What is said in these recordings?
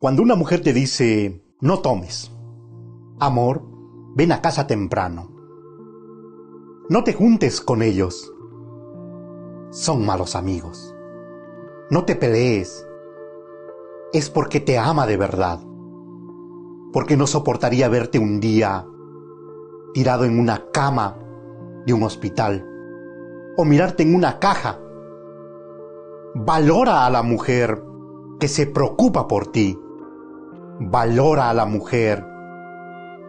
Cuando una mujer te dice, no tomes, amor, ven a casa temprano. No te juntes con ellos. Son malos amigos. No te pelees. Es porque te ama de verdad. Porque no soportaría verte un día tirado en una cama de un hospital o mirarte en una caja. Valora a la mujer que se preocupa por ti valora a la mujer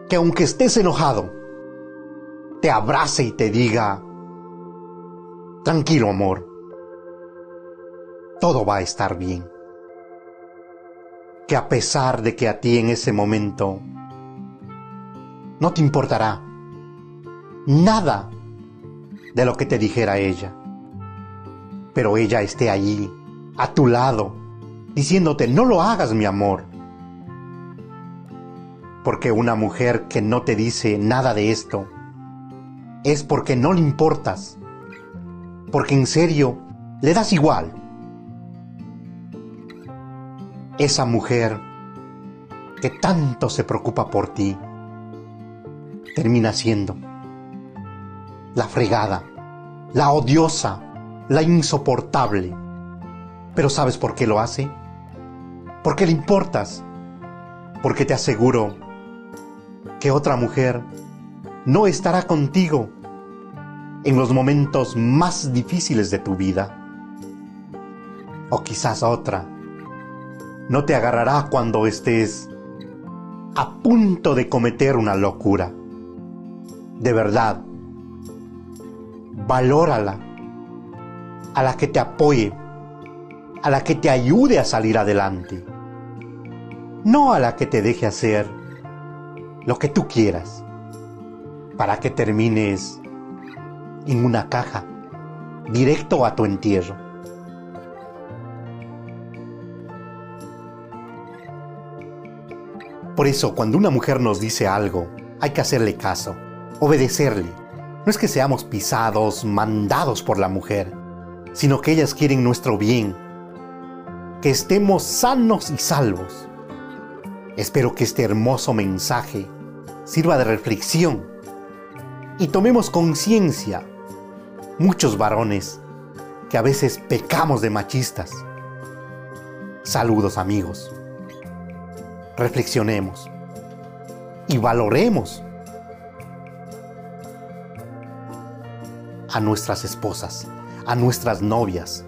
que aunque estés enojado, te abrace y te diga, tranquilo amor, todo va a estar bien. Que a pesar de que a ti en ese momento no te importará nada de lo que te dijera ella, pero ella esté allí, a tu lado, diciéndote, no lo hagas mi amor, porque una mujer que no te dice nada de esto es porque no le importas, porque en serio le das igual. Esa mujer que tanto se preocupa por ti termina siendo la fregada, la odiosa, la insoportable. Pero ¿sabes por qué lo hace? Porque le importas, porque te aseguro que otra mujer no estará contigo en los momentos más difíciles de tu vida. O quizás otra no te agarrará cuando estés a punto de cometer una locura. De verdad, valórala, a la que te apoye, a la que te ayude a salir adelante, no a la que te deje hacer lo que tú quieras, para que termines en una caja, directo a tu entierro. Por eso, cuando una mujer nos dice algo, hay que hacerle caso, obedecerle. No es que seamos pisados, mandados por la mujer, sino que ellas quieren nuestro bien, que estemos sanos y salvos. Espero que este hermoso mensaje sirva de reflexión y tomemos conciencia, muchos varones, que a veces pecamos de machistas. Saludos amigos. Reflexionemos y valoremos a nuestras esposas, a nuestras novias,